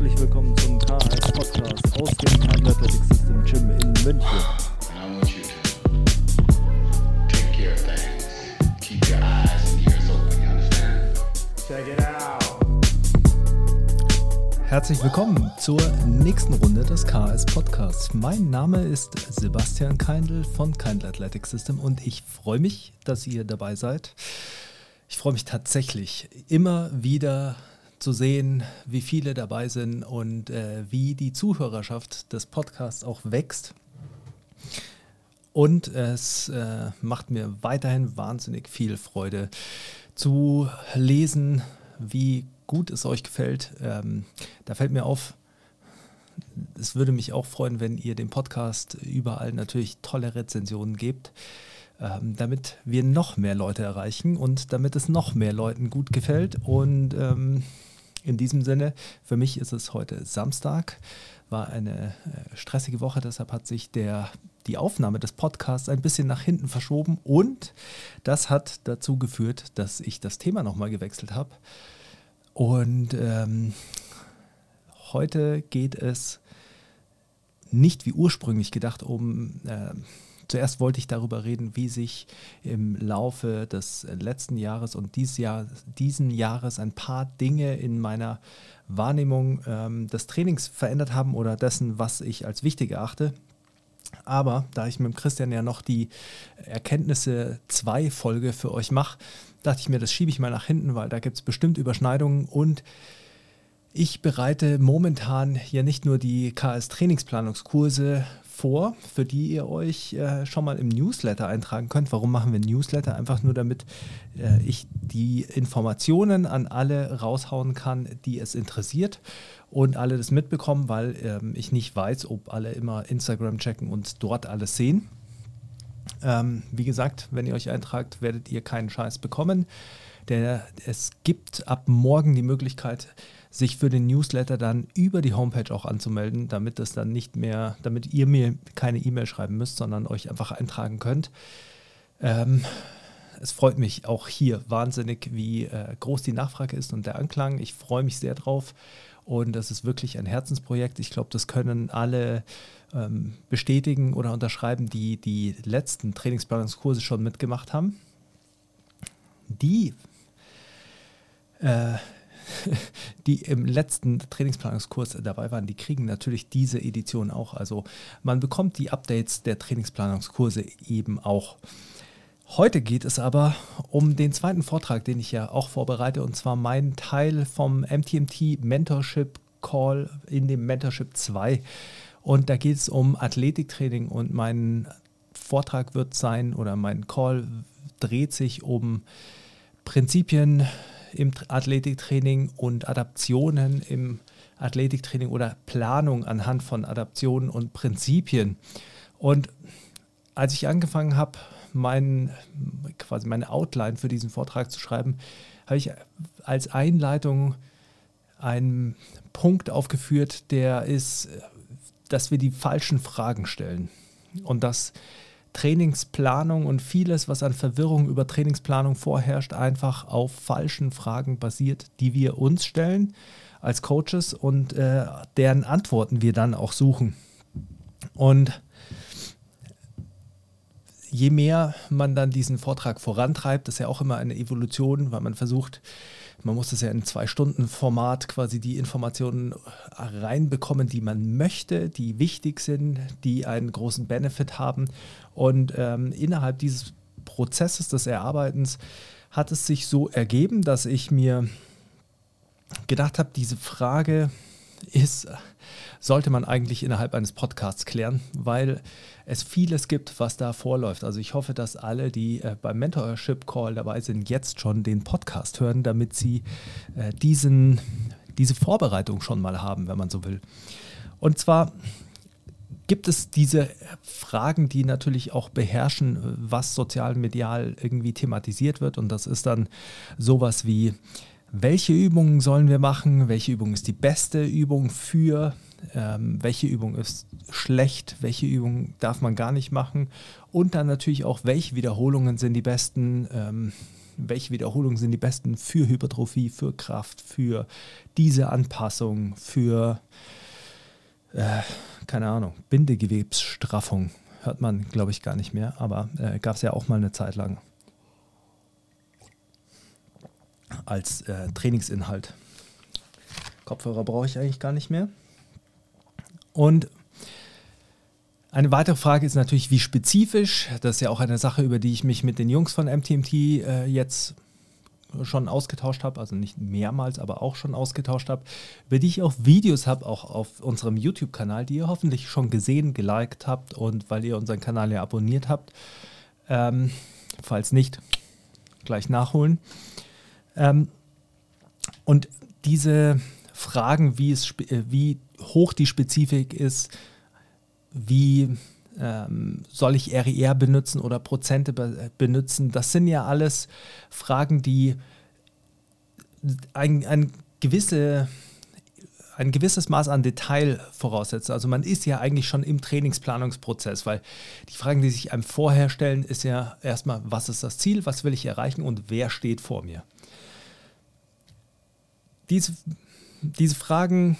herzlich willkommen zum KHS Podcast aus dem Time Athletic System Gym in München. Herzlich willkommen zur nächsten Runde des KHS Podcasts. Mein Name ist Sebastian Keindl von Keindl Athletic System und ich freue mich, dass ihr dabei seid. Ich freue mich tatsächlich immer wieder zu sehen, wie viele dabei sind und äh, wie die Zuhörerschaft des Podcasts auch wächst. Und es äh, macht mir weiterhin wahnsinnig viel Freude zu lesen, wie gut es euch gefällt. Ähm, da fällt mir auf, es würde mich auch freuen, wenn ihr dem Podcast überall natürlich tolle Rezensionen gebt, ähm, damit wir noch mehr Leute erreichen und damit es noch mehr Leuten gut gefällt. Und ähm, in diesem Sinne, für mich ist es heute Samstag, war eine äh, stressige Woche, deshalb hat sich der, die Aufnahme des Podcasts ein bisschen nach hinten verschoben und das hat dazu geführt, dass ich das Thema nochmal gewechselt habe. Und ähm, heute geht es nicht wie ursprünglich gedacht um äh, Zuerst wollte ich darüber reden, wie sich im Laufe des letzten Jahres und dieses Jahr, diesen Jahres ein paar Dinge in meiner Wahrnehmung ähm, des Trainings verändert haben oder dessen, was ich als wichtig erachte. Aber da ich mit Christian ja noch die Erkenntnisse 2 Folge für euch mache, dachte ich mir, das schiebe ich mal nach hinten, weil da gibt es bestimmt Überschneidungen und ich bereite momentan ja nicht nur die KS-Trainingsplanungskurse vor, für die ihr euch äh, schon mal im Newsletter eintragen könnt. Warum machen wir Newsletter? Einfach nur, damit äh, ich die Informationen an alle raushauen kann, die es interessiert und alle das mitbekommen, weil ähm, ich nicht weiß, ob alle immer Instagram checken und dort alles sehen. Ähm, wie gesagt, wenn ihr euch eintragt, werdet ihr keinen Scheiß bekommen. Der, es gibt ab morgen die Möglichkeit, sich für den Newsletter dann über die Homepage auch anzumelden, damit es dann nicht mehr, damit ihr mir keine E-Mail schreiben müsst, sondern euch einfach eintragen könnt. Ähm, es freut mich auch hier wahnsinnig, wie äh, groß die Nachfrage ist und der Anklang. Ich freue mich sehr drauf und das ist wirklich ein Herzensprojekt. Ich glaube, das können alle ähm, bestätigen oder unterschreiben, die die letzten Trainingsplanungskurse schon mitgemacht haben. Die äh, die im letzten Trainingsplanungskurs dabei waren, die kriegen natürlich diese Edition auch. Also man bekommt die Updates der Trainingsplanungskurse eben auch. Heute geht es aber um den zweiten Vortrag, den ich ja auch vorbereite, und zwar mein Teil vom MTMT Mentorship Call in dem Mentorship 2. Und da geht es um Athletiktraining und mein Vortrag wird sein oder mein Call dreht sich um Prinzipien im Athletiktraining und Adaptionen im Athletiktraining oder Planung anhand von Adaptionen und Prinzipien. Und als ich angefangen habe, mein, quasi meine Outline für diesen Vortrag zu schreiben, habe ich als Einleitung einen Punkt aufgeführt, der ist, dass wir die falschen Fragen stellen. Und dass Trainingsplanung und vieles, was an Verwirrung über Trainingsplanung vorherrscht, einfach auf falschen Fragen basiert, die wir uns stellen als Coaches und äh, deren Antworten wir dann auch suchen. Und je mehr man dann diesen Vortrag vorantreibt, das ist ja auch immer eine Evolution, weil man versucht, man muss das ja in zwei Stunden Format quasi die Informationen reinbekommen, die man möchte, die wichtig sind, die einen großen Benefit haben. Und ähm, innerhalb dieses Prozesses des Erarbeitens hat es sich so ergeben, dass ich mir gedacht habe, diese Frage ist, sollte man eigentlich innerhalb eines Podcasts klären, weil es vieles gibt, was da vorläuft. Also ich hoffe, dass alle, die äh, beim Mentorship Call dabei sind, jetzt schon den Podcast hören, damit sie äh, diesen, diese Vorbereitung schon mal haben, wenn man so will. Und zwar gibt es diese Fragen, die natürlich auch beherrschen, was sozial medial irgendwie thematisiert wird. Und das ist dann sowas wie, welche Übungen sollen wir machen, welche Übung ist die beste Übung für, ähm, welche Übung ist schlecht, welche Übung darf man gar nicht machen? Und dann natürlich auch, welche Wiederholungen sind die besten, ähm, welche Wiederholungen sind die besten für Hypertrophie, für Kraft, für diese Anpassung, für, äh, keine Ahnung, Bindegewebsstraffung. Hört man, glaube ich, gar nicht mehr, aber äh, gab es ja auch mal eine Zeit lang als äh, Trainingsinhalt. Kopfhörer brauche ich eigentlich gar nicht mehr. Und eine weitere Frage ist natürlich, wie spezifisch. Das ist ja auch eine Sache, über die ich mich mit den Jungs von MTMT äh, jetzt schon ausgetauscht habe, also nicht mehrmals, aber auch schon ausgetauscht habe, über die ich auch Videos habe, auch auf unserem YouTube-Kanal, die ihr hoffentlich schon gesehen, geliked habt und weil ihr unseren Kanal ja abonniert habt. Ähm, falls nicht, gleich nachholen. Ähm, und diese Fragen, wie, es, äh, wie hoch die Spezifik ist, wie ähm, soll ich RER benutzen oder Prozente be benutzen? Das sind ja alles Fragen, die ein, ein, gewisse, ein gewisses Maß an Detail voraussetzen. Also man ist ja eigentlich schon im Trainingsplanungsprozess, weil die Fragen, die sich einem vorher stellen, ist ja erstmal, was ist das Ziel, was will ich erreichen und wer steht vor mir? Diese, diese Fragen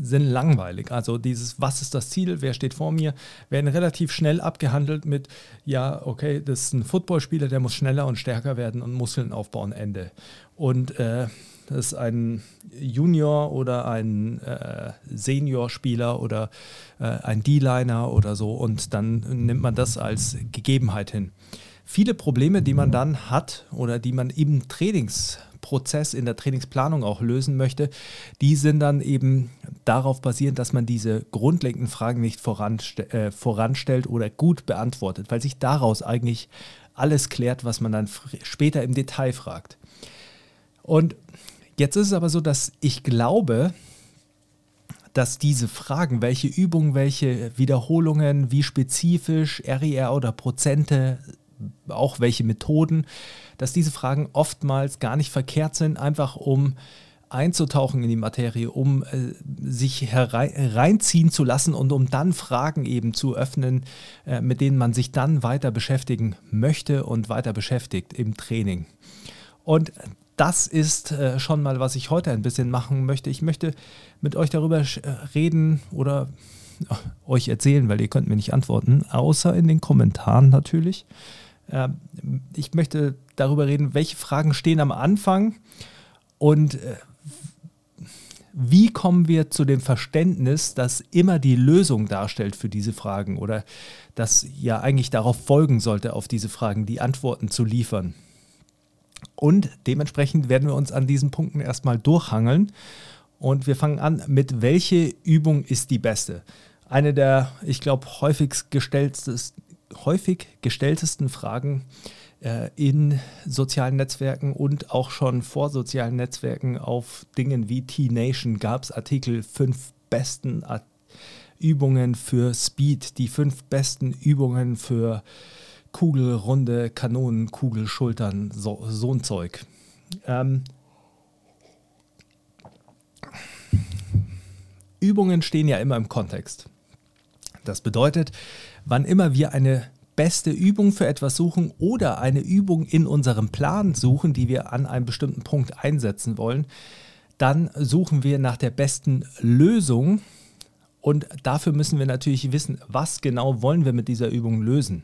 sind langweilig. Also dieses, was ist das Ziel, wer steht vor mir, werden relativ schnell abgehandelt mit, ja, okay, das ist ein Footballspieler, der muss schneller und stärker werden und Muskeln aufbauen, Ende. Und äh, das ist ein Junior oder ein äh, Senior-Spieler oder äh, ein D-Liner oder so und dann nimmt man das als Gegebenheit hin. Viele Probleme, die man dann hat oder die man im Trainings Prozess in der Trainingsplanung auch lösen möchte, die sind dann eben darauf basierend, dass man diese grundlegenden Fragen nicht voranste äh, voranstellt oder gut beantwortet, weil sich daraus eigentlich alles klärt, was man dann später im Detail fragt. Und jetzt ist es aber so, dass ich glaube, dass diese Fragen, welche Übungen, welche Wiederholungen, wie spezifisch RER oder Prozente, auch welche Methoden, dass diese Fragen oftmals gar nicht verkehrt sind, einfach um einzutauchen in die Materie, um äh, sich hereinziehen zu lassen und um dann Fragen eben zu öffnen, äh, mit denen man sich dann weiter beschäftigen möchte und weiter beschäftigt im Training. Und das ist äh, schon mal, was ich heute ein bisschen machen möchte. Ich möchte mit euch darüber äh, reden oder äh, euch erzählen, weil ihr könnt mir nicht antworten, außer in den Kommentaren natürlich. Ähm, ich möchte darüber reden, welche Fragen stehen am Anfang und äh, wie kommen wir zu dem Verständnis, dass immer die Lösung darstellt für diese Fragen oder dass ja eigentlich darauf folgen sollte, auf diese Fragen die Antworten zu liefern. Und dementsprechend werden wir uns an diesen Punkten erstmal durchhangeln und wir fangen an mit, welche Übung ist die beste? Eine der, ich glaube, häufig gestelltesten, häufig gestelltesten Fragen äh, in sozialen Netzwerken und auch schon vor sozialen Netzwerken auf Dingen wie T-Nation gab es Artikel 5 besten At Übungen für Speed, die fünf besten Übungen für Kugelrunde, Kanonen, Kugelschultern, so, so ein Zeug. Ähm, Übungen stehen ja immer im Kontext. Das bedeutet, wann immer wir eine beste Übung für etwas suchen oder eine Übung in unserem Plan suchen, die wir an einem bestimmten Punkt einsetzen wollen, dann suchen wir nach der besten Lösung und dafür müssen wir natürlich wissen, was genau wollen wir mit dieser Übung lösen.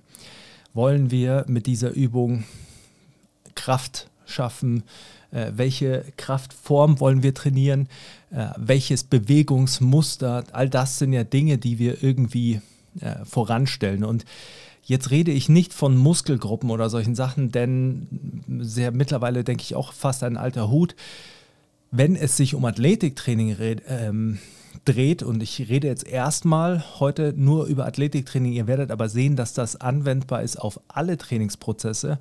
Wollen wir mit dieser Übung Kraft schaffen? Äh, welche Kraftform wollen wir trainieren? Äh, welches Bewegungsmuster? All das sind ja Dinge, die wir irgendwie äh, voranstellen. Und Jetzt rede ich nicht von Muskelgruppen oder solchen Sachen, denn sehr mittlerweile denke ich auch fast ein alter Hut. Wenn es sich um Athletiktraining ähm, dreht, und ich rede jetzt erstmal heute nur über Athletiktraining, ihr werdet aber sehen, dass das anwendbar ist auf alle Trainingsprozesse.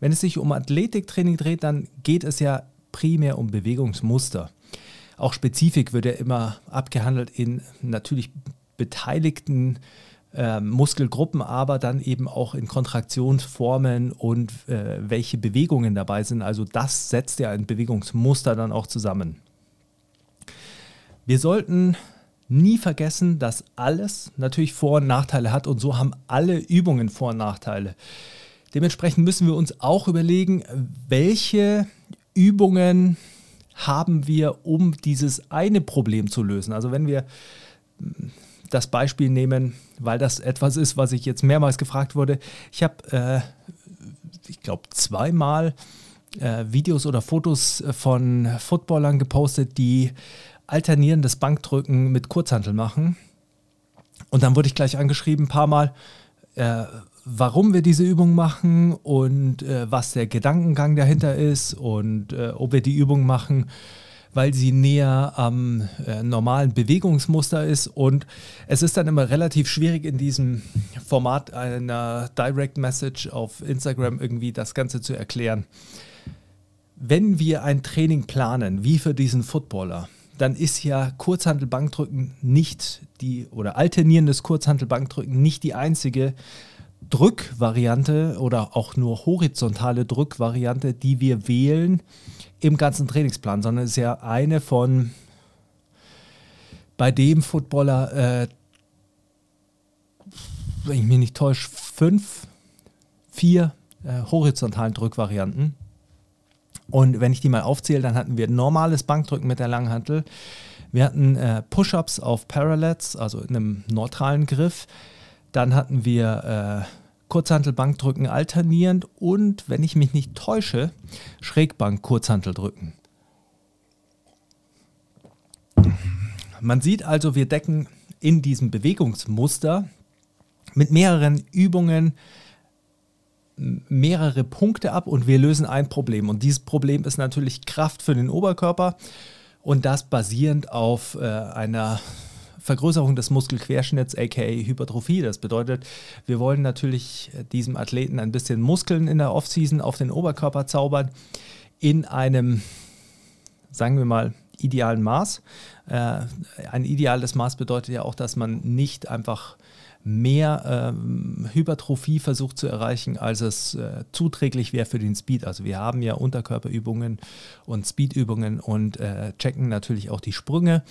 Wenn es sich um Athletiktraining dreht, dann geht es ja primär um Bewegungsmuster. Auch Spezifik wird ja immer abgehandelt in natürlich beteiligten äh, Muskelgruppen, aber dann eben auch in Kontraktionsformen und äh, welche Bewegungen dabei sind. Also das setzt ja ein Bewegungsmuster dann auch zusammen. Wir sollten nie vergessen, dass alles natürlich Vor- und Nachteile hat und so haben alle Übungen Vor- und Nachteile. Dementsprechend müssen wir uns auch überlegen, welche Übungen haben wir, um dieses eine Problem zu lösen. Also wenn wir das Beispiel nehmen, weil das etwas ist, was ich jetzt mehrmals gefragt wurde. Ich habe, äh, ich glaube, zweimal äh, Videos oder Fotos von Footballern gepostet, die alternierendes Bankdrücken mit Kurzhantel machen. Und dann wurde ich gleich angeschrieben, ein paar Mal, äh, warum wir diese Übung machen und äh, was der Gedankengang dahinter ist und äh, ob wir die Übung machen, weil sie näher am äh, normalen Bewegungsmuster ist. Und es ist dann immer relativ schwierig in diesem Format einer Direct Message auf Instagram irgendwie das Ganze zu erklären. Wenn wir ein Training planen, wie für diesen Footballer, dann ist ja Kurzhantelbankdrücken nicht die, oder alternierendes Kurzhantelbankdrücken nicht die einzige Drückvariante oder auch nur horizontale Drückvariante, die wir wählen im ganzen Trainingsplan, sondern es ist ja eine von bei dem Footballer, äh, wenn ich mich nicht täusche, fünf, vier äh, horizontalen Drückvarianten. Und wenn ich die mal aufzähle, dann hatten wir normales Bankdrücken mit der Langhantel. Wir hatten äh, Push-Ups auf Parallels, also in einem neutralen Griff. Dann hatten wir äh, Kurzhantelbankdrücken alternierend und, wenn ich mich nicht täusche, Schrägbank Kurzhanteldrücken. Man sieht also, wir decken in diesem Bewegungsmuster mit mehreren Übungen mehrere Punkte ab und wir lösen ein Problem. Und dieses Problem ist natürlich Kraft für den Oberkörper und das basierend auf äh, einer Vergrößerung des Muskelquerschnitts, aka Hypertrophie. Das bedeutet, wir wollen natürlich diesem Athleten ein bisschen Muskeln in der Offseason auf den Oberkörper zaubern in einem, sagen wir mal, idealen Maß. Äh, ein ideales Maß bedeutet ja auch, dass man nicht einfach mehr ähm, Hypertrophie versucht zu erreichen, als es äh, zuträglich wäre für den Speed. Also wir haben ja Unterkörperübungen und Speedübungen und äh, checken natürlich auch die Sprünge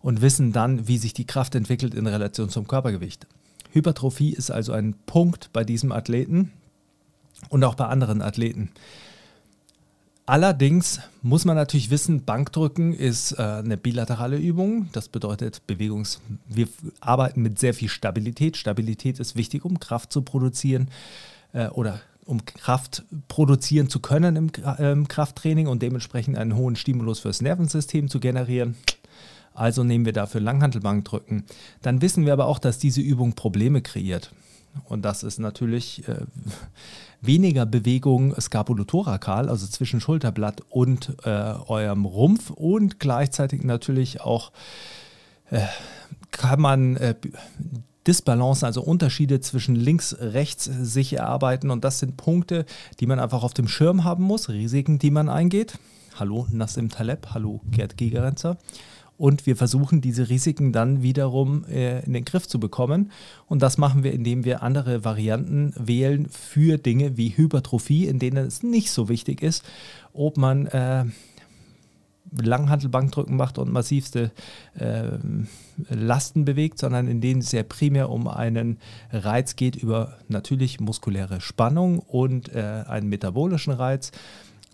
und wissen dann, wie sich die Kraft entwickelt in Relation zum Körpergewicht. Hypertrophie ist also ein Punkt bei diesem Athleten und auch bei anderen Athleten. Allerdings muss man natürlich wissen, Bankdrücken ist äh, eine bilaterale Übung. Das bedeutet, Bewegungs wir arbeiten mit sehr viel Stabilität. Stabilität ist wichtig, um Kraft zu produzieren äh, oder um Kraft produzieren zu können im, äh, Krafttraining und dementsprechend einen hohen Stimulus fürs Nervensystem zu generieren. Also nehmen wir dafür Langhantelbankdrücken. Dann wissen wir aber auch, dass diese Übung Probleme kreiert. Und das ist natürlich äh, weniger Bewegung skapulothorakal, also zwischen Schulterblatt und äh, eurem Rumpf und gleichzeitig natürlich auch äh, kann man äh, Disbalance, also Unterschiede zwischen links, rechts sich erarbeiten. Und das sind Punkte, die man einfach auf dem Schirm haben muss, Risiken, die man eingeht. Hallo Nassim Taleb, hallo Gerd Gigerenzer und wir versuchen diese Risiken dann wiederum äh, in den Griff zu bekommen. Und das machen wir, indem wir andere Varianten wählen für Dinge wie Hypertrophie, in denen es nicht so wichtig ist, ob man äh, Langhantelbankdrücken macht und massivste äh, Lasten bewegt, sondern in denen es ja primär um einen Reiz geht über natürlich muskuläre Spannung und äh, einen metabolischen Reiz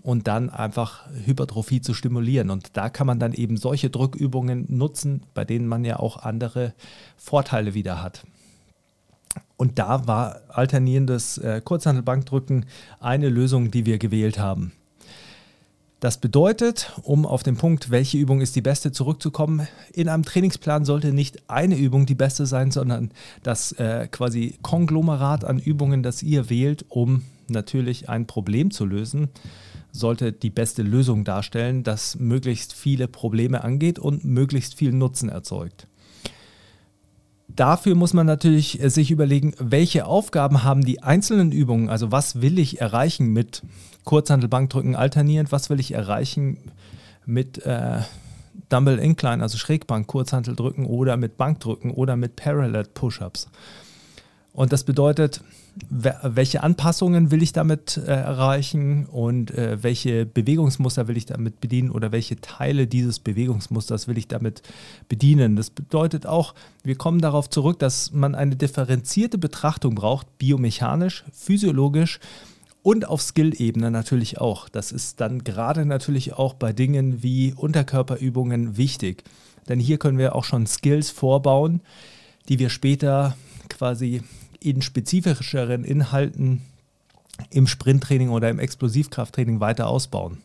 und dann einfach Hypertrophie zu stimulieren. Und da kann man dann eben solche Drückübungen nutzen, bei denen man ja auch andere Vorteile wieder hat. Und da war alternierendes äh, Kurzhantelbankdrücken eine Lösung, die wir gewählt haben. Das bedeutet, um auf den Punkt, welche Übung ist die beste, zurückzukommen, in einem Trainingsplan sollte nicht eine Übung die beste sein, sondern das äh, quasi Konglomerat an Übungen, das ihr wählt, um natürlich ein Problem zu lösen sollte die beste Lösung darstellen, das möglichst viele Probleme angeht und möglichst viel Nutzen erzeugt. Dafür muss man natürlich äh, sich überlegen, welche Aufgaben haben die einzelnen Übungen, also was will ich erreichen mit Kurzhantelbankdrücken alternierend, was will ich erreichen mit äh, Dumbbell Incline, also Schrägbank, Kurzhanteldrücken oder mit Bankdrücken oder mit Parallel Push-Ups. Und das bedeutet, welche Anpassungen will ich damit äh, erreichen und äh, welche Bewegungsmuster will ich damit bedienen oder welche Teile dieses Bewegungsmusters will ich damit bedienen. Das bedeutet auch, wir kommen darauf zurück, dass man eine differenzierte Betrachtung braucht, biomechanisch, physiologisch und auf Skill-Ebene natürlich auch. Das ist dann gerade natürlich auch bei Dingen wie Unterkörperübungen wichtig. Denn hier können wir auch schon Skills vorbauen, die wir später quasi in spezifischeren Inhalten im Sprinttraining oder im Explosivkrafttraining weiter ausbauen.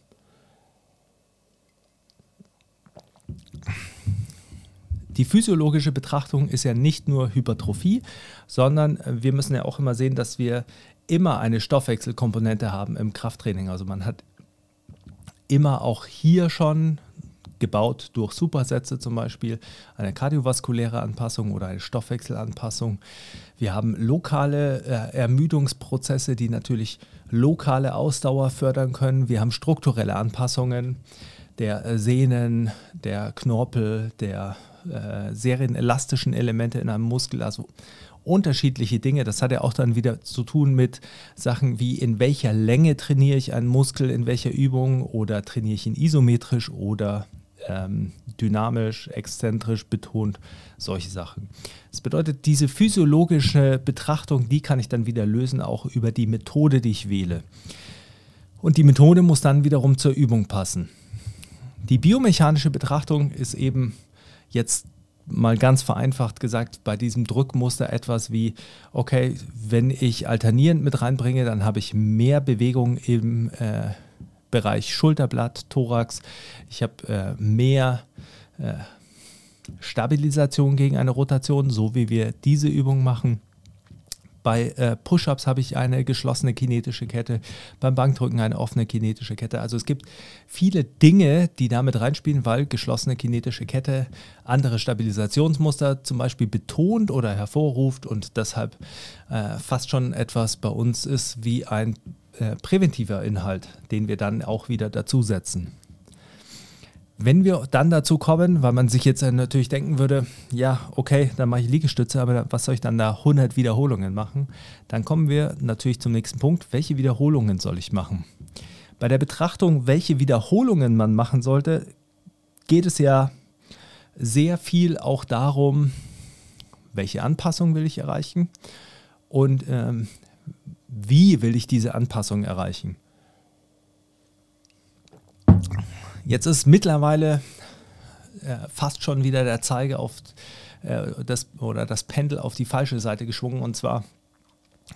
Die physiologische Betrachtung ist ja nicht nur Hypertrophie, sondern wir müssen ja auch immer sehen, dass wir immer eine Stoffwechselkomponente haben im Krafttraining. Also man hat immer auch hier schon gebaut durch Supersätze zum Beispiel, eine kardiovaskuläre Anpassung oder eine Stoffwechselanpassung. Wir haben lokale äh, Ermüdungsprozesse, die natürlich lokale Ausdauer fördern können. Wir haben strukturelle Anpassungen der äh, Sehnen, der Knorpel, der äh, serienelastischen Elemente in einem Muskel, also unterschiedliche Dinge. Das hat ja auch dann wieder zu tun mit Sachen wie in welcher Länge trainiere ich einen Muskel, in welcher Übung oder trainiere ich ihn isometrisch oder ähm, dynamisch, exzentrisch betont, solche Sachen. Das bedeutet, diese physiologische Betrachtung, die kann ich dann wieder lösen, auch über die Methode, die ich wähle. Und die Methode muss dann wiederum zur Übung passen. Die biomechanische Betrachtung ist eben jetzt mal ganz vereinfacht gesagt bei diesem Drückmuster etwas wie, okay, wenn ich alternierend mit reinbringe, dann habe ich mehr Bewegung im äh, Bereich Schulterblatt, Thorax. Ich habe äh, mehr äh, Stabilisation gegen eine Rotation, so wie wir diese Übung machen. Bei äh, Push-ups habe ich eine geschlossene kinetische Kette, beim Bankdrücken eine offene kinetische Kette. Also es gibt viele Dinge, die damit reinspielen, weil geschlossene kinetische Kette andere Stabilisationsmuster zum Beispiel betont oder hervorruft und deshalb äh, fast schon etwas bei uns ist wie ein äh, präventiver Inhalt, den wir dann auch wieder dazusetzen. Wenn wir dann dazu kommen, weil man sich jetzt natürlich denken würde, ja, okay, dann mache ich Liegestütze, aber was soll ich dann da 100 Wiederholungen machen? Dann kommen wir natürlich zum nächsten Punkt, welche Wiederholungen soll ich machen? Bei der Betrachtung, welche Wiederholungen man machen sollte, geht es ja sehr viel auch darum, welche Anpassung will ich erreichen und ähm, wie will ich diese Anpassung erreichen? Jetzt ist mittlerweile äh, fast schon wieder der Zeiger auf äh, das oder das Pendel auf die falsche Seite geschwungen und zwar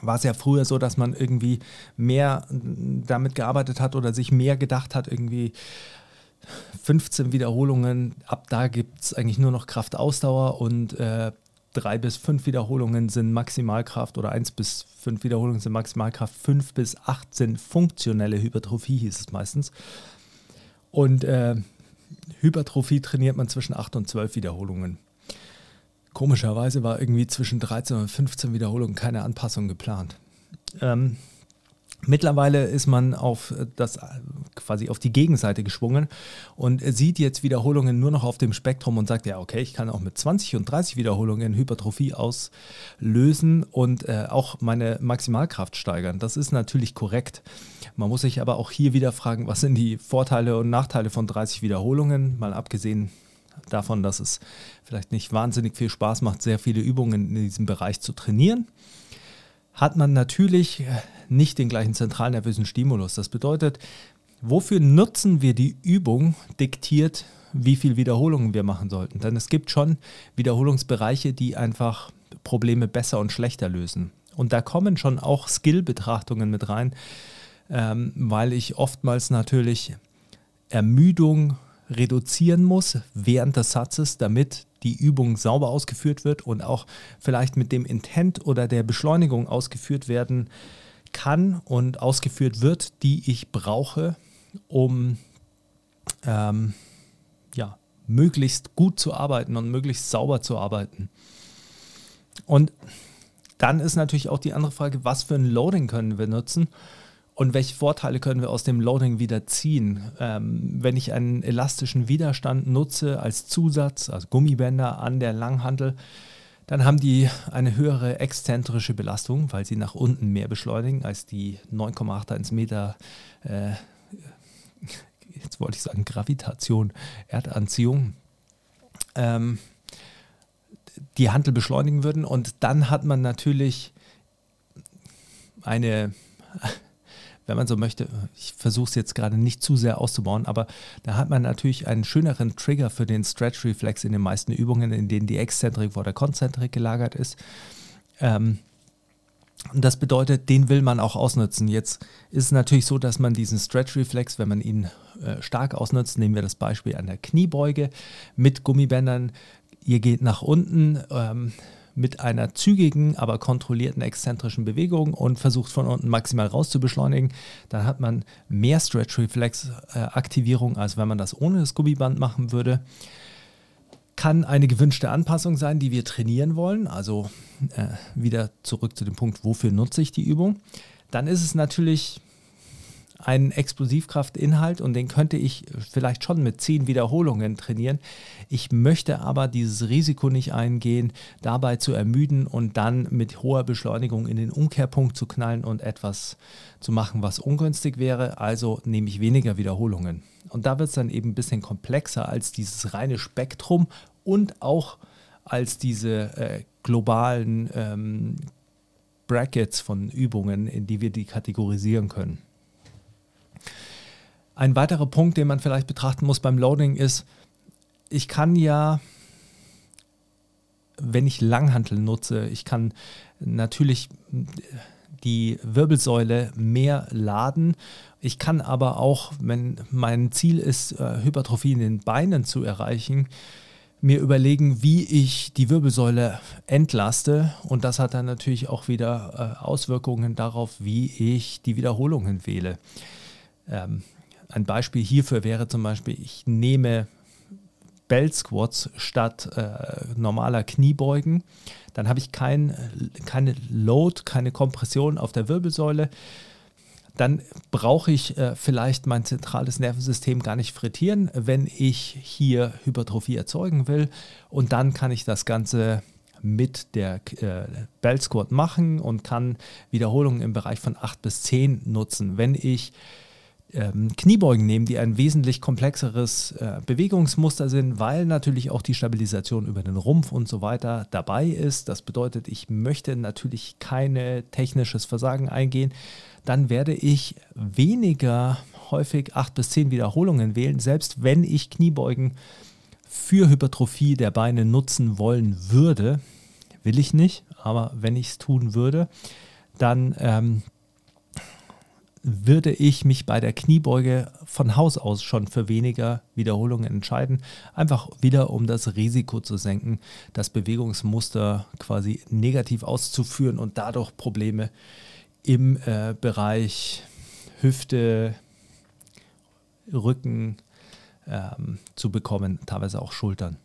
war es ja früher so, dass man irgendwie mehr damit gearbeitet hat oder sich mehr gedacht hat, irgendwie 15 Wiederholungen, ab da gibt es eigentlich nur noch Kraftausdauer und äh, drei bis fünf Wiederholungen sind Maximalkraft oder eins bis fünf Wiederholungen sind Maximalkraft, fünf bis acht sind funktionelle Hypertrophie, hieß es meistens. Und äh, Hypertrophie trainiert man zwischen acht und zwölf Wiederholungen. Komischerweise war irgendwie zwischen 13 und 15 Wiederholungen keine Anpassung geplant. Ähm, Mittlerweile ist man auf das quasi auf die Gegenseite geschwungen und sieht jetzt Wiederholungen nur noch auf dem Spektrum und sagt, ja, okay, ich kann auch mit 20 und 30 Wiederholungen Hypertrophie auslösen und äh, auch meine Maximalkraft steigern. Das ist natürlich korrekt. Man muss sich aber auch hier wieder fragen, was sind die Vorteile und Nachteile von 30 Wiederholungen, mal abgesehen davon, dass es vielleicht nicht wahnsinnig viel Spaß macht, sehr viele Übungen in diesem Bereich zu trainieren hat man natürlich nicht den gleichen zentralnervösen Stimulus. Das bedeutet, wofür nutzen wir die Übung, diktiert, wie viel Wiederholungen wir machen sollten. Denn es gibt schon Wiederholungsbereiche, die einfach Probleme besser und schlechter lösen. Und da kommen schon auch Skill-Betrachtungen mit rein, ähm, weil ich oftmals natürlich Ermüdung reduzieren muss während des Satzes, damit die Übung sauber ausgeführt wird und auch vielleicht mit dem Intent oder der Beschleunigung ausgeführt werden kann und ausgeführt wird, die ich brauche, um ähm, ja, möglichst gut zu arbeiten und möglichst sauber zu arbeiten. Und dann ist natürlich auch die andere Frage, was für ein Loading können wir nutzen und welche Vorteile können wir aus dem Loading wieder ziehen? Ähm, wenn ich einen elastischen Widerstand nutze als Zusatz, also Gummibänder an der Langhantel, Dann haben die eine höhere exzentrische Belastung, weil sie nach unten mehr beschleunigen als die 9,81 Meter, äh, jetzt wollte ich sagen Gravitation, Erdanziehung, ähm, die Handel beschleunigen würden. Und dann hat man natürlich eine wenn man so möchte, ich versuche es jetzt gerade nicht zu sehr auszubauen, aber da hat man natürlich einen schöneren Trigger für den Stretch Reflex in den meisten Übungen, in denen die Exzentrik vor der Konzentrik gelagert ist. Ähm, und das bedeutet, den will man auch ausnutzen. Jetzt ist es natürlich so, dass man diesen Stretch Reflex, wenn man ihn äh, stark ausnutzt, nehmen wir das Beispiel an der Kniebeuge mit Gummibändern, ihr geht nach unten, ähm, mit einer zügigen, aber kontrollierten exzentrischen Bewegung und versucht von unten maximal raus zu beschleunigen, dann hat man mehr Stretch-Reflex-Aktivierung, als wenn man das ohne das Gummiband machen würde. Kann eine gewünschte Anpassung sein, die wir trainieren wollen. Also äh, wieder zurück zu dem Punkt, wofür nutze ich die Übung. Dann ist es natürlich einen Explosivkraftinhalt und den könnte ich vielleicht schon mit zehn Wiederholungen trainieren. Ich möchte aber dieses Risiko nicht eingehen, dabei zu ermüden und dann mit hoher Beschleunigung in den Umkehrpunkt zu knallen und etwas zu machen, was ungünstig wäre. Also nehme ich weniger Wiederholungen. Und da wird es dann eben ein bisschen komplexer als dieses reine Spektrum und auch als diese äh, globalen ähm, Brackets von Übungen, in die wir die kategorisieren können. Ein weiterer Punkt, den man vielleicht betrachten muss beim Loading ist, ich kann ja, wenn ich Langhantel nutze, ich kann natürlich die Wirbelsäule mehr laden. Ich kann aber auch, wenn mein Ziel ist, äh, Hypertrophie in den Beinen zu erreichen, mir überlegen, wie ich die Wirbelsäule entlaste. Und das hat dann natürlich auch wieder äh, Auswirkungen darauf, wie ich die Wiederholungen wähle. Ähm, ein Beispiel hierfür wäre zum Beispiel, ich nehme Bell Squats statt äh, normaler Kniebeugen. Dann habe ich kein, keine Load, keine Kompression auf der Wirbelsäule. Dann brauche ich äh, vielleicht mein zentrales Nervensystem gar nicht frittieren, wenn ich hier Hypertrophie erzeugen will. Und dann kann ich das Ganze mit der äh, Bell Squat machen und kann Wiederholungen im Bereich von 8 bis 10 nutzen. Wenn ich ähm, Kniebeugen nehmen, die ein wesentlich komplexeres äh, Bewegungsmuster sind, weil natürlich auch die Stabilisation über den Rumpf und so weiter dabei ist. Das bedeutet, ich möchte natürlich keine technisches Versagen eingehen. Dann werde ich weniger häufig 8 bis 10 Wiederholungen wählen, selbst wenn ich Kniebeugen für Hypertrophie der Beine nutzen wollen würde. Will ich nicht, aber wenn ich es tun würde, dann ähm, würde ich mich bei der Kniebeuge von Haus aus schon für weniger Wiederholungen entscheiden. Einfach wieder, um das Risiko zu senken, das Bewegungsmuster quasi negativ auszuführen und dadurch Probleme im äh, Bereich Hüfte, Rücken ähm, zu bekommen, teilweise auch Schultern.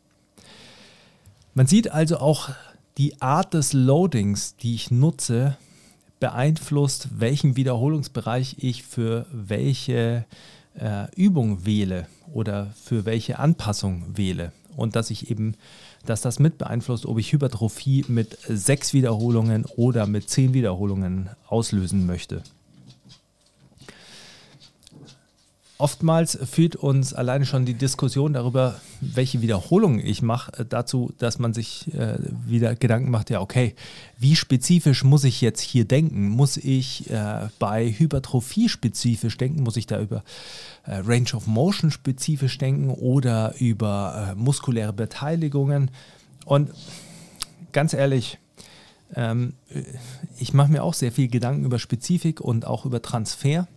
Man sieht also auch die Art des Loadings, die ich nutze, beeinflusst, welchen Wiederholungsbereich ich für welche äh, Übung wähle oder für welche Anpassung wähle. Und dass ich eben, dass das mit beeinflusst, ob ich Hypertrophie mit sechs Wiederholungen oder mit zehn Wiederholungen auslösen möchte. Oftmals führt uns alleine schon die Diskussion darüber, welche Wiederholungen ich mache, äh, dazu, dass man sich äh, wieder Gedanken macht, ja, okay, wie spezifisch muss ich jetzt hier denken? Muss ich äh, bei Hypertrophie spezifisch denken? Muss ich da über äh, Range of Motion spezifisch denken oder über äh, muskuläre Beteiligungen? Und ganz ehrlich, ähm, ich mache mir auch sehr viel Gedanken über Spezifik und auch über Transfer.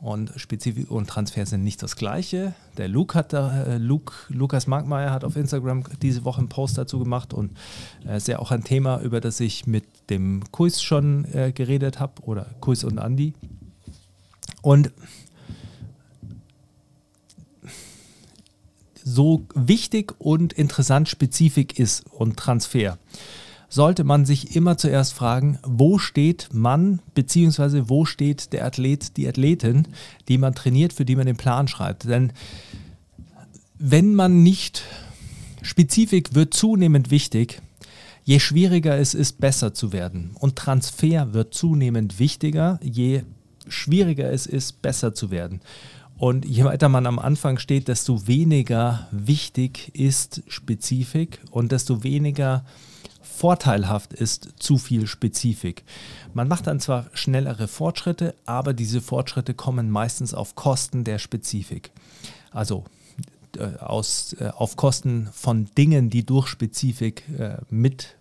Und Spezifik und Transfer sind nicht das gleiche. Der Luke hat da, äh, Luke, Lukas Markmeier hat auf Instagram diese Woche einen Post dazu gemacht und äh, ist ja auch ein Thema, über das ich mit dem Kuis schon äh, geredet habe oder Kuis und Andi. Und so wichtig und interessant Spezifik ist und Transfer sollte man sich immer zuerst fragen, wo steht man, beziehungsweise wo steht der Athlet, die Athletin, die man trainiert, für die man den Plan schreibt. Denn wenn man nicht, Spezifik wird zunehmend wichtig, je schwieriger es ist, besser zu werden. Und Transfer wird zunehmend wichtiger, je schwieriger es ist, besser zu werden. Und je weiter man am Anfang steht, desto weniger wichtig ist Spezifik und desto weniger vorteilhaft ist zu viel Spezifik. Man macht dann zwar schnellere Fortschritte, aber diese Fortschritte kommen meistens auf Kosten der Spezifik. Also äh, aus, äh, auf Kosten von Dingen, die durch Spezifik äh, mit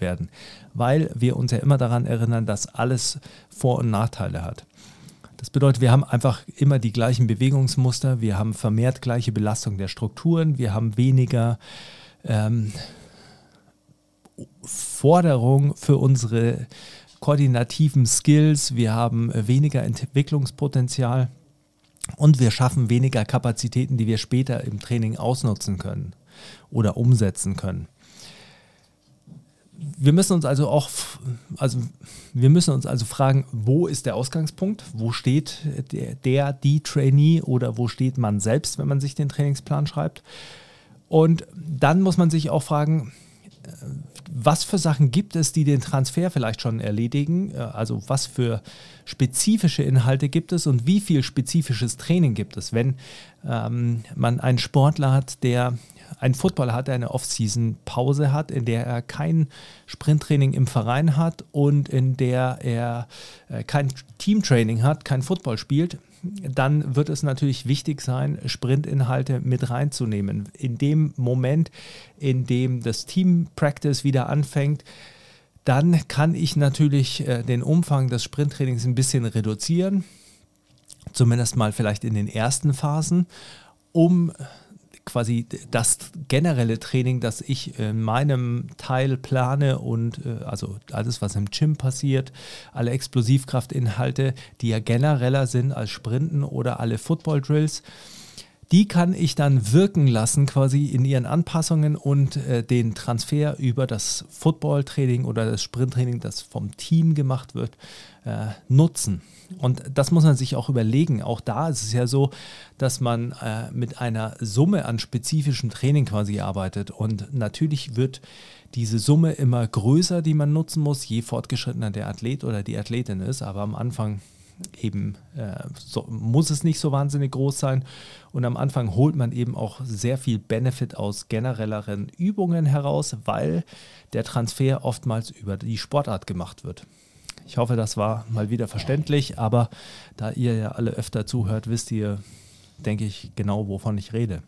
werden, weil wir uns ja immer daran erinnern, dass alles Vor- und Nachteile hat. Das bedeutet, wir haben einfach immer die gleichen Bewegungsmuster, wir haben vermehrt gleiche Belastung der Strukturen, wir haben weniger ähm, Forderung für unsere koordinativen Skills, wir haben weniger Entwicklungspotenzial und wir schaffen weniger Kapazitäten, die wir später im Training ausnutzen können oder umsetzen können wir müssen uns also auch, also wir müssen uns also fragen, wo ist der Ausgangspunkt? Wo steht der, der, die Trainee oder wo steht man selbst, wenn man sich den Trainingsplan schreibt? Und dann muss man sich auch fragen, was für Sachen gibt es, die den Transfer vielleicht schon erledigen? Also was für spezifische Inhalte gibt es und wie viel spezifisches Training gibt es, wenn ähm, man einen Sportler hat, der ein Footballer hat, der eine Off-Season-Pause hat, in der er kein Sprinttraining im Verein hat und in der er äh, kein Teamtraining hat, kein Football spielt, dann wird es natürlich wichtig sein, Sprintinhalte mit reinzunehmen. In dem Moment, in dem das Team Practice wieder anfängt, dann kann ich natürlich äh, den Umfang des Sprinttrainings ein bisschen reduzieren, zumindest mal vielleicht in den ersten Phasen, um quasi das generelle Training, das ich in meinem Teil plane und äh, also alles, was im Gym passiert, alle Explosivkraftinhalte, die ja genereller sind als Sprinten oder alle Football Drills, die kann ich dann wirken lassen, quasi in ihren Anpassungen und äh, den Transfer über das Football-Training oder das Sprinttraining, das vom Team gemacht wird, äh, nutzen. Und das muss man sich auch überlegen. Auch da ist es ja so, dass man äh, mit einer Summe an spezifischem Training quasi arbeitet. Und natürlich wird diese Summe immer größer, die man nutzen muss, je fortgeschrittener der Athlet oder die Athletin ist. Aber am Anfang eben äh, so, muss es nicht so wahnsinnig groß sein. Und am Anfang holt man eben auch sehr viel Benefit aus generelleren Übungen heraus, weil der Transfer oftmals über die Sportart gemacht wird. Ich hoffe, das war mal wieder verständlich, aber da ihr ja alle öfter zuhört, wisst ihr, denke ich, genau, wovon ich rede.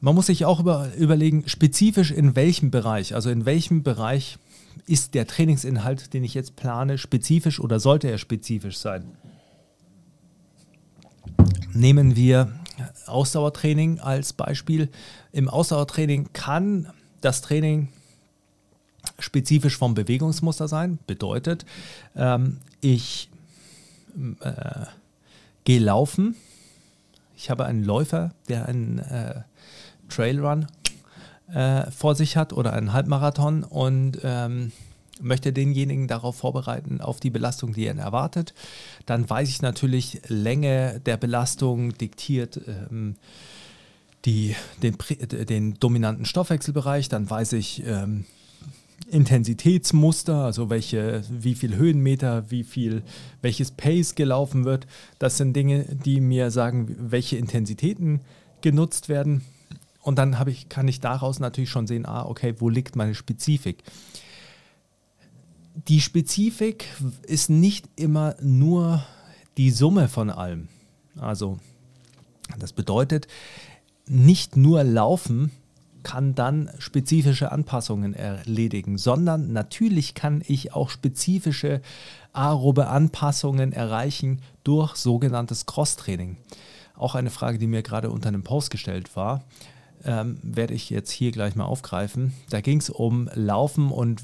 Man muss sich auch über, überlegen, spezifisch in welchem Bereich, also in welchem Bereich ist der Trainingsinhalt, den ich jetzt plane, spezifisch oder sollte er spezifisch sein? Nehmen wir Ausdauertraining als Beispiel. Im Ausdauertraining kann das Training spezifisch vom Bewegungsmuster sein. Bedeutet, ähm, ich äh, gehe laufen. Ich habe einen Läufer, der einen äh, Trailrun äh, vor sich hat oder einen Halbmarathon und ähm, möchte denjenigen darauf vorbereiten, auf die Belastung, die er erwartet. Dann weiß ich natürlich, Länge der Belastung diktiert ähm, die, den, den, dominanten Stoffwechselbereich. Dann weiß ich ähm, Intensitätsmuster, also welche, wie viel Höhenmeter, wie viel, welches Pace gelaufen wird. Das sind Dinge, die mir sagen, welche Intensitäten genutzt werden. Und dann ich, kann ich daraus natürlich schon sehen, ah, okay, wo liegt meine Spezifik? Die Spezifik ist nicht immer nur die Summe von allem. Also, das bedeutet, nicht nur Laufen kann dann spezifische Anpassungen erledigen, sondern natürlich kann ich auch spezifische aerobe Anpassungen erreichen durch sogenanntes Cross-Training. Auch eine Frage, die mir gerade unter einem Post gestellt war ähm, werde ich jetzt hier gleich mal aufgreifen. Da ging es um Laufen und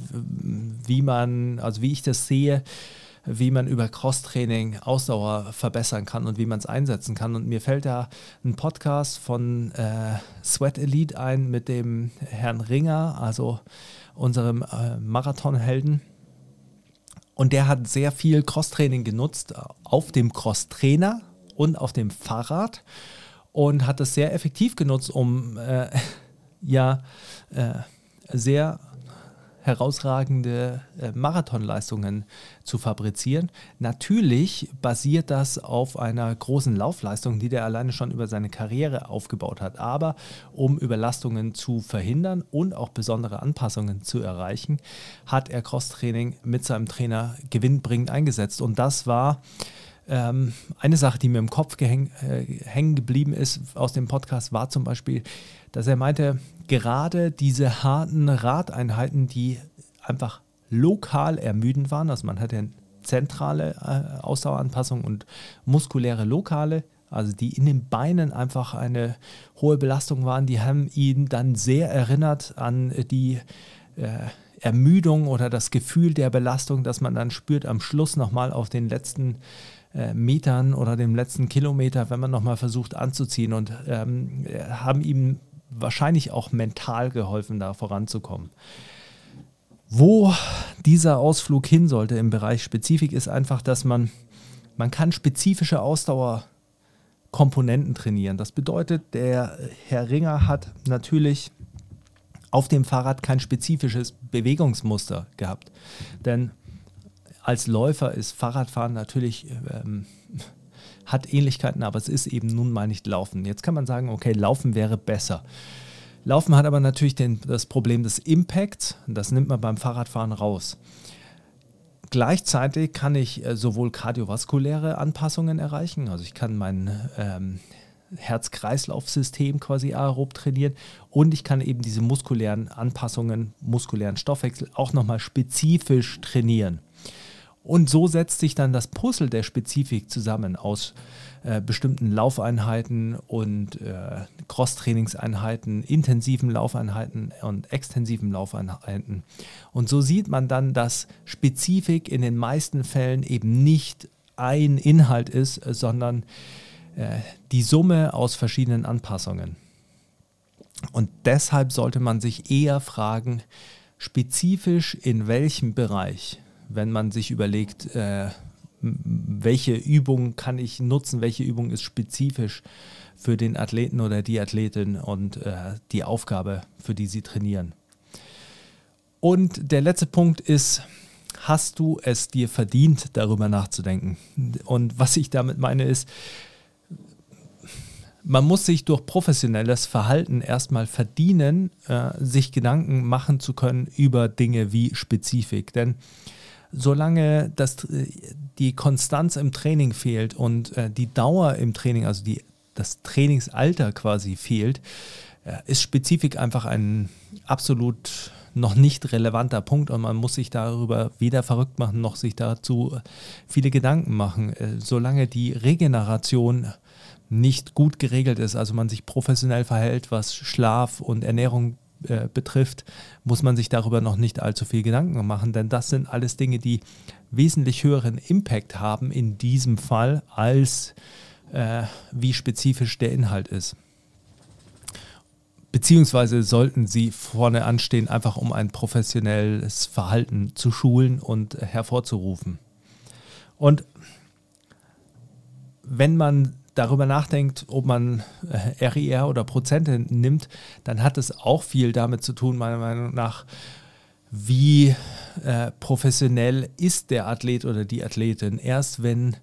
wie man, also wie ich das sehe, wie man über Crosstraining Ausdauer verbessern kann und wie man es einsetzen kann. Und mir fällt da ein Podcast von äh, Sweat Elite ein mit dem Herrn Ringer, also unserem äh, Marathonhelden. Und der hat sehr viel Crosstraining genutzt auf dem Crosstrainer und auf dem Fahrrad und hat das sehr effektiv genutzt, um äh, ja äh, sehr herausragende äh, Marathonleistungen zu fabrizieren. Natürlich basiert das auf einer großen Laufleistung, die der alleine schon über seine Karriere aufgebaut hat. Aber um Überlastungen zu verhindern und auch besondere Anpassungen zu erreichen, hat er Crosstraining mit seinem Trainer gewinnbringend eingesetzt. Und das war ähm, eine Sache, die mir im Kopf äh, hängen geblieben ist aus dem Podcast, war zum Beispiel, dass er meinte, gerade diese harten Radeinheiten, die einfach lokal ermüdend waren, also man hatte zentrale äh, Ausdaueranpassung und muskuläre lokale, also die in den Beinen einfach eine hohe Belastung waren, die haben ihn dann sehr erinnert an die äh, Ermüdung oder das Gefühl der Belastung, das man dann spürt am Schluss nochmal auf den letzten äh, Metern oder dem letzten Kilometer, wenn man nochmal versucht anzuziehen und ähm, haben ihm wahrscheinlich auch mental geholfen, da voranzukommen. Wo dieser Ausflug hin sollte im Bereich Spezifik ist einfach, dass man, man kann spezifische Ausdauerkomponenten trainieren. Das bedeutet, der Herr Ringer hat natürlich auf dem Fahrrad kein spezifisches Bewegungsmuster gehabt. Denn als Läufer ist Fahrradfahren natürlich, ähm, hat Ähnlichkeiten, aber es ist eben nun mal nicht Laufen. Jetzt kann man sagen, okay, Laufen wäre besser. Laufen hat aber natürlich den, das Problem des Impacts, das nimmt man beim Fahrradfahren raus. Gleichzeitig kann ich äh, sowohl kardiovaskuläre Anpassungen erreichen, also ich kann mein ähm, Herz-Kreislauf-System quasi aerob trainieren und ich kann eben diese muskulären Anpassungen, muskulären Stoffwechsel auch nochmal spezifisch trainieren. Und so setzt sich dann das Puzzle der Spezifik zusammen aus äh, bestimmten Laufeinheiten und äh, Cross-Trainingseinheiten, intensiven Laufeinheiten und extensiven Laufeinheiten. Und so sieht man dann, dass Spezifik in den meisten Fällen eben nicht ein Inhalt ist, sondern äh, die Summe aus verschiedenen Anpassungen. Und deshalb sollte man sich eher fragen, spezifisch in welchem Bereich wenn man sich überlegt, äh, welche Übung kann ich nutzen, welche Übung ist spezifisch für den Athleten oder die Athletin und äh, die Aufgabe, für die sie trainieren. Und der letzte Punkt ist, hast du es dir verdient, darüber nachzudenken? Und was ich damit meine ist, man muss sich durch professionelles Verhalten erstmal verdienen, äh, sich Gedanken machen zu können über Dinge wie Spezifik. Denn solange das, äh, die Konstanz im Training fehlt und äh, die Dauer im Training, also die, das Trainingsalter quasi fehlt, äh, ist Spezifik einfach ein absolut noch nicht relevanter Punkt und man muss sich darüber weder verrückt machen noch sich dazu viele Gedanken machen. Äh, solange die Regeneration nicht gut geregelt ist, also man sich professionell verhält, was Schlaf und Ernährung äh, betrifft, muss man sich darüber noch nicht allzu viel Gedanken machen, denn das sind alles Dinge, die wesentlich höheren Impact haben in diesem Fall, als äh, wie spezifisch der Inhalt ist. Beziehungsweise sollten sie vorne anstehen, einfach um ein professionelles Verhalten zu schulen und hervorzurufen. Und wenn man darüber nachdenkt, ob man RIR äh, oder Prozente nimmt, dann hat es auch viel damit zu tun, meiner Meinung nach, wie äh, professionell ist der Athlet oder die Athletin. Erst wenn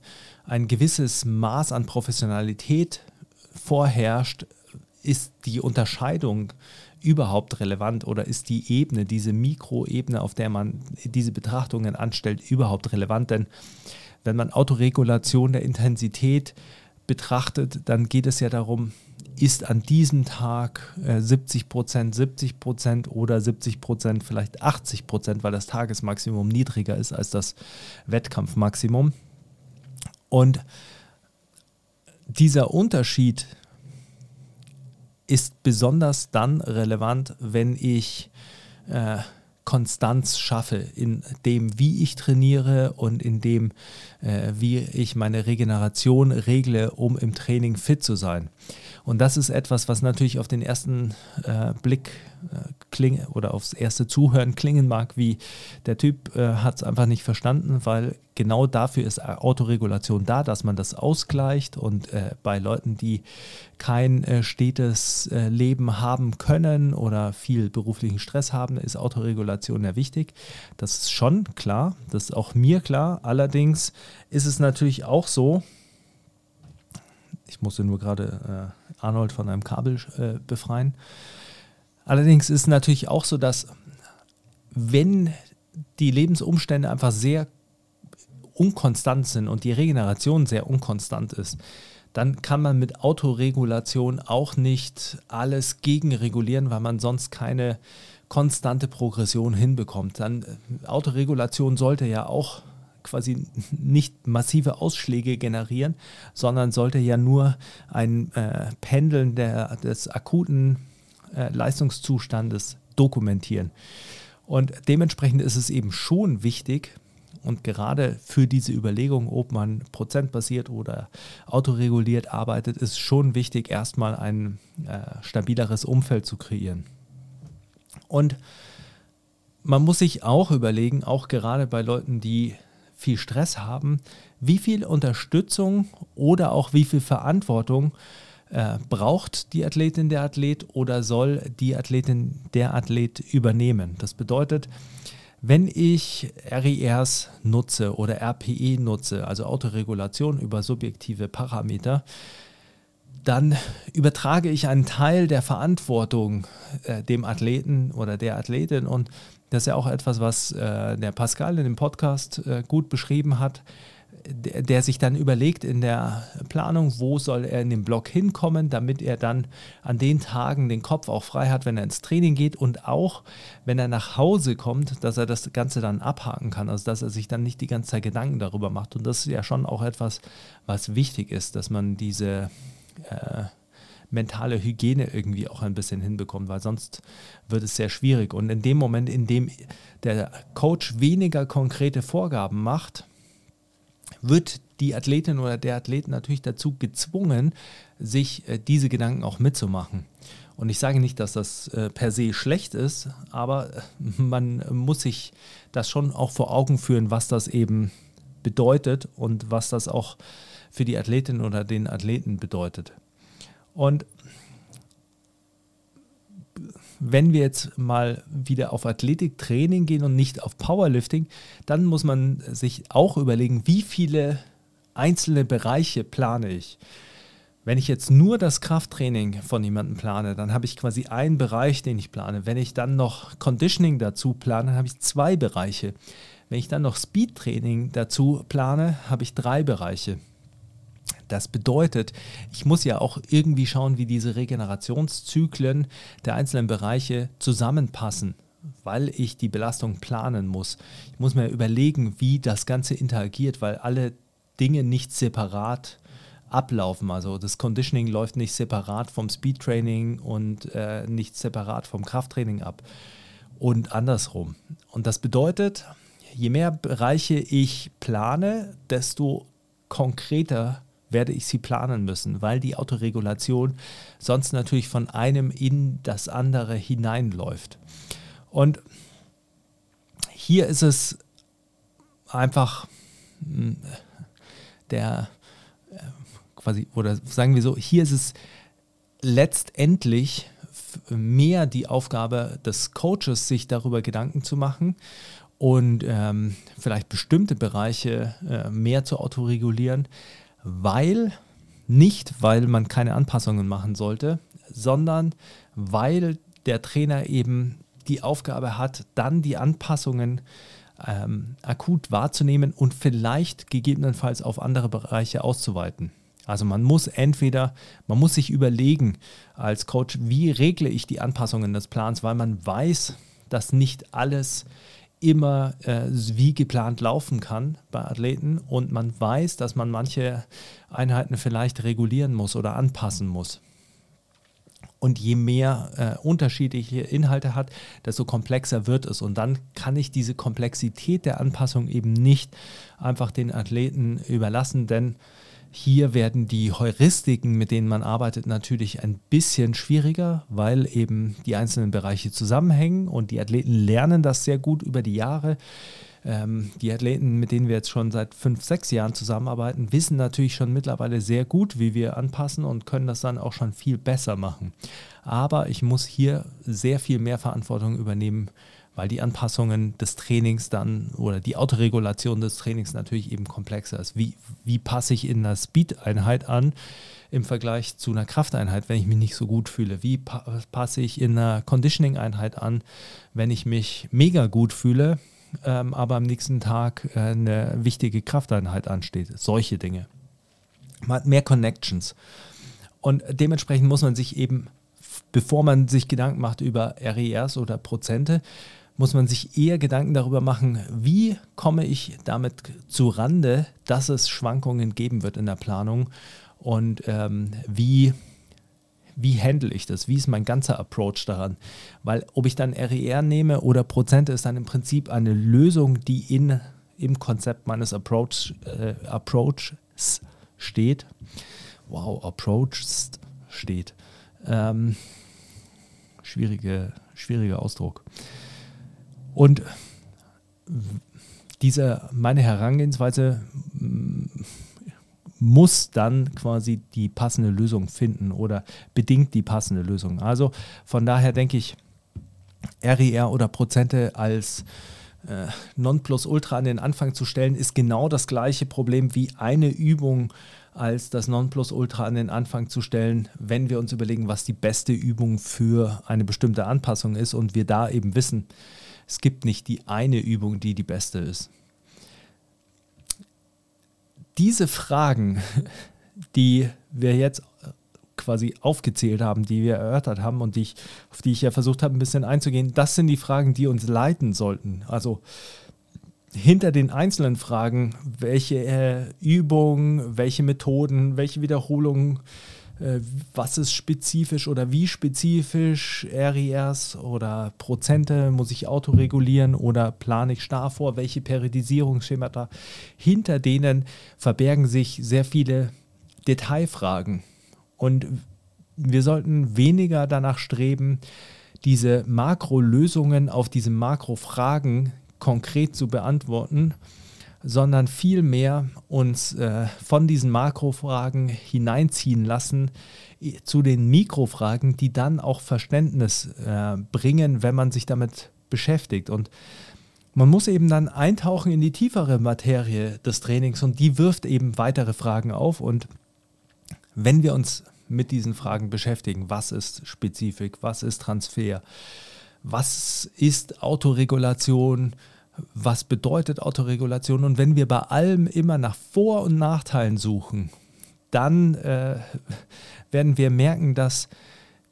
ein gewisses Maß an Professionalität vorherrscht, ist die Unterscheidung überhaupt relevant oder ist die Ebene, diese Mikroebene, auf der man diese Betrachtungen anstellt, überhaupt relevant? Denn wenn man Autoregulation der Intensität betrachtet, dann geht es ja darum, ist an diesem Tag äh, 70 Prozent 70 Prozent oder 70 Prozent vielleicht 80 Prozent, weil das Tagesmaximum niedriger ist als das Wettkampfmaximum. Und dieser Unterschied ist besonders dann relevant, wenn ich äh, Konstanz schaffe in dem, wie ich trainiere und in dem, äh, wie ich meine Regeneration regle, um im Training fit zu sein. Und das ist etwas, was natürlich auf den ersten äh, Blick klingen oder aufs erste Zuhören klingen mag, wie der Typ äh, hat es einfach nicht verstanden, weil genau dafür ist Autoregulation da, dass man das ausgleicht und äh, bei Leuten, die kein äh, stetes äh, Leben haben können oder viel beruflichen Stress haben, ist Autoregulation ja wichtig. Das ist schon klar, das ist auch mir klar. Allerdings ist es natürlich auch so, ich musste nur gerade äh, Arnold von einem Kabel äh, befreien. Allerdings ist es natürlich auch so, dass wenn die Lebensumstände einfach sehr unkonstant sind und die Regeneration sehr unkonstant ist, dann kann man mit Autoregulation auch nicht alles gegenregulieren, weil man sonst keine konstante Progression hinbekommt. Dann äh, Autoregulation sollte ja auch quasi nicht massive Ausschläge generieren, sondern sollte ja nur ein äh, Pendeln der, des akuten äh, Leistungszustandes dokumentieren. Und dementsprechend ist es eben schon wichtig, und gerade für diese Überlegung, ob man prozentbasiert oder autoreguliert arbeitet, ist schon wichtig, erstmal ein äh, stabileres Umfeld zu kreieren. Und man muss sich auch überlegen, auch gerade bei Leuten, die viel Stress haben, wie viel Unterstützung oder auch wie viel Verantwortung äh, braucht die Athletin der Athlet oder soll die Athletin der Athlet übernehmen. Das bedeutet, wenn ich RIRs nutze oder RPE nutze, also Autoregulation über subjektive Parameter, dann übertrage ich einen Teil der Verantwortung äh, dem Athleten oder der Athletin und das ist ja auch etwas, was äh, der Pascal in dem Podcast äh, gut beschrieben hat, der, sich dann überlegt in der Planung, wo soll er in den Block hinkommen, damit er dann an den Tagen den Kopf auch frei hat, wenn er ins Training geht und auch, wenn er nach Hause kommt, dass er das Ganze dann abhaken kann, also dass er sich dann nicht die ganze Zeit Gedanken darüber macht. Und das ist ja schon auch etwas, was wichtig ist, dass man diese äh, mentale Hygiene irgendwie auch ein bisschen hinbekommt, weil sonst wird es sehr schwierig. Und in dem Moment, in dem der Coach weniger konkrete Vorgaben macht, wird die Athletin oder der Athlet natürlich dazu gezwungen, sich äh, diese Gedanken auch mitzumachen. Und ich sage nicht, dass das äh, per se schlecht ist, aber äh, man muss sich das schon auch vor Augen führen, was das eben bedeutet und was das auch für die Athletin oder den Athleten bedeutet. Und wenn wir jetzt mal wieder auf Athletiktraining gehen und nicht auf Powerlifting, dann muss man sich auch überlegen, wie viele einzelne Bereiche plane ich. Wenn ich jetzt nur das Krafttraining von jemandem plane, dann habe ich quasi einen Bereich, den ich plane. Wenn ich dann noch Conditioning dazu plane, dann habe ich zwei Bereiche. Wenn ich dann noch Speedtraining dazu plane, habe ich drei Bereiche. Das bedeutet, ich muss ja auch irgendwie schauen, wie diese Regenerationszyklen der einzelnen Bereiche zusammenpassen, weil ich die Belastung planen muss. Ich muss mir überlegen, wie das Ganze interagiert, weil alle Dinge nicht separat ablaufen. Also das Conditioning läuft nicht separat vom Speedtraining und äh, nicht separat vom Krafttraining ab und andersrum. Und das bedeutet, je mehr Bereiche ich plane, desto konkreter werde ich sie planen müssen, weil die Autoregulation sonst natürlich von einem in das andere hineinläuft. Und hier ist es einfach hm, der äh, quasi, oder sagen wir so, hier ist es letztendlich mehr die Aufgabe des Coaches, sich darüber Gedanken zu machen und ähm, vielleicht bestimmte Bereiche äh, mehr zu autoregulieren, weil, nicht weil man keine Anpassungen machen sollte, sondern weil der Trainer eben die Aufgabe hat, dann die Anpassungen ähm, akut wahrzunehmen und vielleicht gegebenenfalls auf andere Bereiche auszuweiten. Also man muss entweder, man muss sich überlegen als Coach, wie regle ich die Anpassungen des Plans, weil man weiß, dass nicht alles immer äh, wie geplant laufen kann bei Athleten und man weiß, dass man manche Einheiten vielleicht regulieren muss oder anpassen muss. Und je mehr äh, unterschiedliche Inhalte hat, desto komplexer wird es. Und dann kann ich diese Komplexität der Anpassung eben nicht einfach den Athleten überlassen, denn Hier werden die Heuristiken, mit denen man arbeitet, natürlich ein bisschen schwieriger, weil eben die einzelnen Bereiche zusammenhängen und die Athleten lernen das sehr gut über die Jahre. Ähm, die Athleten, mit denen wir jetzt schon seit fünf, sechs Jahren zusammenarbeiten, wissen natürlich schon mittlerweile sehr gut, wie wir anpassen und können das dann auch schon viel besser machen. Aber ich muss hier sehr viel mehr Verantwortung übernehmen, weil die Anpassungen des Trainings dann oder die Autoregulation des Trainings natürlich eben komplexer ist. Wie, wie passe ich in einer Speed-Einheit an im Vergleich zu einer Krafteinheit, wenn ich mich nicht so gut fühle? Wie pa passe ich in einer Conditioning-Einheit an, wenn ich mich mega gut fühle? ähm, aber am nächsten Tag äh, eine wichtige Krafteinheit ansteht. Solche Dinge. Man hat mehr Connections. Und dementsprechend muss man sich eben, bevor man sich Gedanken macht über RERs oder Prozente, muss man sich eher Gedanken darüber machen, wie komme ich damit zu Rande, dass es Schwankungen geben wird in der Planung und ähm, wie wie handle ich das? Wie ist mein ganzer Approach daran? Weil ob ich dann RER e nehme oder Prozente ist dann im Prinzip eine Lösung, die in, im Konzept meines Approach, äh, Approaches steht. Wow, Approaches steht. Ähm, schwierige, schwieriger Ausdruck. Und diese, meine Herangehensweise muss dann quasi die passende Lösung finden oder bedingt die passende Lösung. Also von daher denke ich, RER e oder Prozente als äh, Nonplusultra an den Anfang zu stellen, ist genau das gleiche Problem wie eine Übung als das Nonplusultra an den Anfang zu stellen, wenn wir uns überlegen, was die beste Übung für eine bestimmte Anpassung ist und wir da eben wissen, es gibt nicht die eine Übung, die die beste ist diese Fragen, die wir jetzt quasi aufgezählt haben, die wir erörtert haben und die ich, auf die ich ja versucht habe, ein bisschen einzugehen, das sind die Fragen, die uns leiten sollten. Also hinter den einzelnen Fragen, welche äh, Übungen, welche Methoden, welche Wiederholungen äh, was ist spezifisch oder wie spezifisch RERs oder Prozente muss ich autoregulieren oder plane ich starr vor, welche Periodisierungsschemata. Hinter denen verbergen sich sehr viele Detailfragen. Und wir sollten weniger danach streben, diese Makrolösungen auf diese Makrofragen konkret zu beantworten, sondern vielmehr uns äh, von diesen Makrofragen hineinziehen lassen zu den Mikrofragen, die dann auch Verständnis äh, bringen, wenn man sich damit beschäftigt. Und man muss eben dann eintauchen in die tiefere Materie des Trainings und die wirft eben weitere Fragen auf. Und wenn wir uns mit diesen Fragen beschäftigen, was ist Spezifik, was ist Transfer, was ist Autoregulation, was bedeutet Autoregulation. Und wenn wir bei allem immer nach Vor- und Nachteilen suchen, dann äh, werden wir merken, dass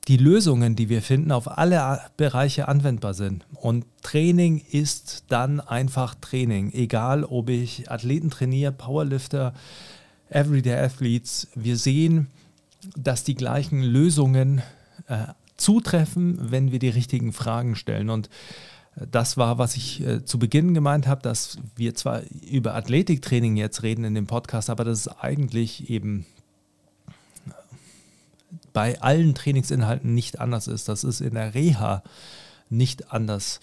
die Lösungen, die wir finden, auf alle Bereiche anwendbar sind. Und Training ist dann einfach Training. Egal, ob ich Athleten trainiere, Powerlifter, Everyday Athletes, wir sehen, dass die gleichen Lösungen äh, zutreffen, wenn wir die richtigen Fragen stellen. Und das war, was ich äh, zu Beginn gemeint habe, dass wir zwar über Athletiktraining jetzt reden in dem Podcast, aber das ist eigentlich eben bei allen Trainingsinhalten nicht anders ist. Das ist in der Reha nicht anders.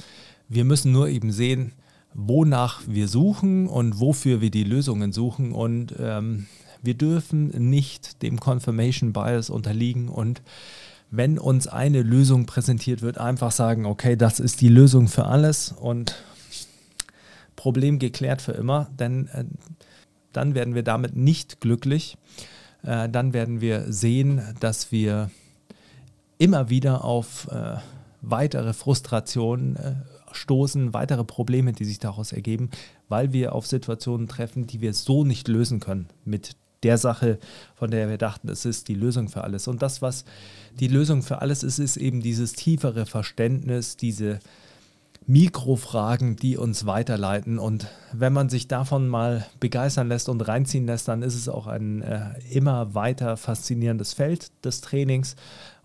Wir müssen nur eben sehen, wonach wir suchen und wofür wir die Lösungen suchen. Und ähm, wir dürfen nicht dem Confirmation Bias unterliegen und wenn uns eine Lösung präsentiert wird, einfach sagen, okay, das ist die Lösung für alles und Problem geklärt für immer, denn äh, dann werden wir damit nicht glücklich. Äh, dann werden wir sehen, dass wir immer wieder auf äh, weitere Frustrationen äh, stoßen, weitere Probleme, die sich daraus ergeben, weil wir auf Situationen treffen, die wir so nicht lösen können mit der Sache, von der wir dachten, es ist die Lösung für alles. Und das, was die Lösung für alles ist, ist eben dieses tiefere Verständnis, diese Mikrofragen, die uns weiterleiten. Und wenn man sich davon mal begeistern lässt und reinziehen lässt, dann ist es auch ein äh, immer weiter faszinierendes Feld des Trainings.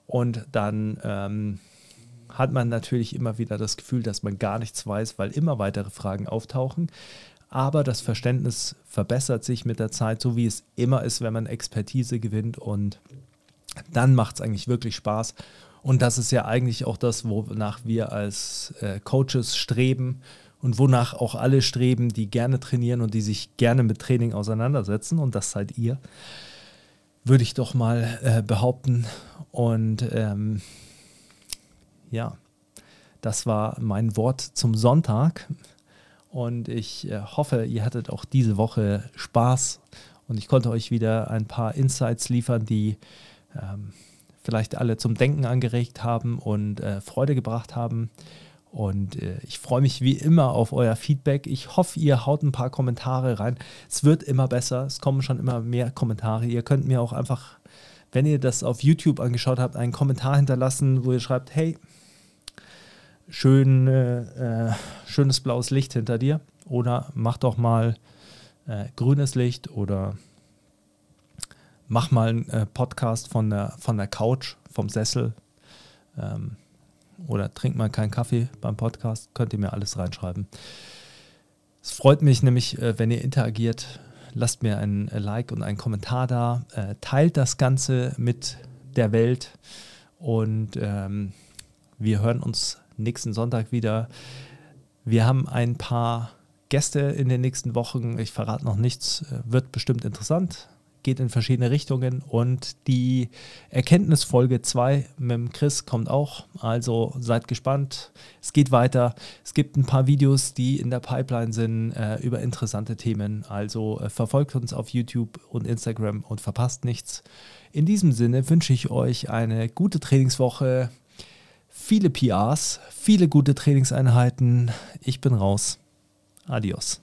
Und dann ähm, hat man natürlich immer wieder das Gefühl, dass man gar nichts weiß, weil immer weitere Fragen auftauchen. Aber das Verständnis verbessert sich mit der Zeit, so wie es immer ist, wenn man Expertise gewinnt und dann macht es eigentlich wirklich Spaß. Und das ist ja eigentlich auch das, wonach wir als äh, Coaches streben und wonach auch alle streben, die gerne trainieren und die sich gerne mit Training auseinandersetzen. Und das seid ihr, würde ich doch mal äh, behaupten. Und ähm, ja, das war mein Wort zum Sonntag. Und ich äh, hoffe, ihr hattet auch diese Woche Spaß und ich konnte euch wieder ein paar Insights liefern, die ähm, vielleicht alle zum Denken angeregt haben und äh, Freude gebracht haben. Und äh, ich freue mich wie immer auf euer Feedback. Ich hoffe, ihr haut ein paar Kommentare rein. Es wird immer besser. Es kommen schon immer mehr Kommentare. Ihr könnt mir auch einfach, wenn ihr das auf YouTube angeschaut habt, einen Kommentar hinterlassen, wo ihr schreibt, hey, schön, äh, schönes blaues Licht hinter dir oder mach doch mal äh, grünes Licht oder mach mal einen äh, Podcast von der, von der Couch, vom Sessel ähm, oder trink mal keinen Kaffee beim Podcast, könnt ihr mir alles reinschreiben. Es freut mich nämlich, äh, wenn ihr interagiert. Lasst mir ein Like und einen Kommentar da. Äh, teilt das Ganze mit der Welt und ähm, wir hören uns nächsten Sonntag wieder. Wir haben ein paar Gäste in den nächsten Wochen. Ich verrate noch nichts. Wird bestimmt interessant. Geht in verschiedene Richtungen. Und die Erkenntnisfolge 2 mit Chris kommt auch. Also seid gespannt. Es geht weiter. Es gibt ein paar Videos, die in der Pipeline sind äh, über interessante Themen. Also äh, verfolgt uns auf YouTube und Instagram und verpasst nichts. In diesem Sinne wünsche ich euch eine gute Trainingswoche viele PRs, viele gute Trainingseinheiten. Ich bin raus. Adios.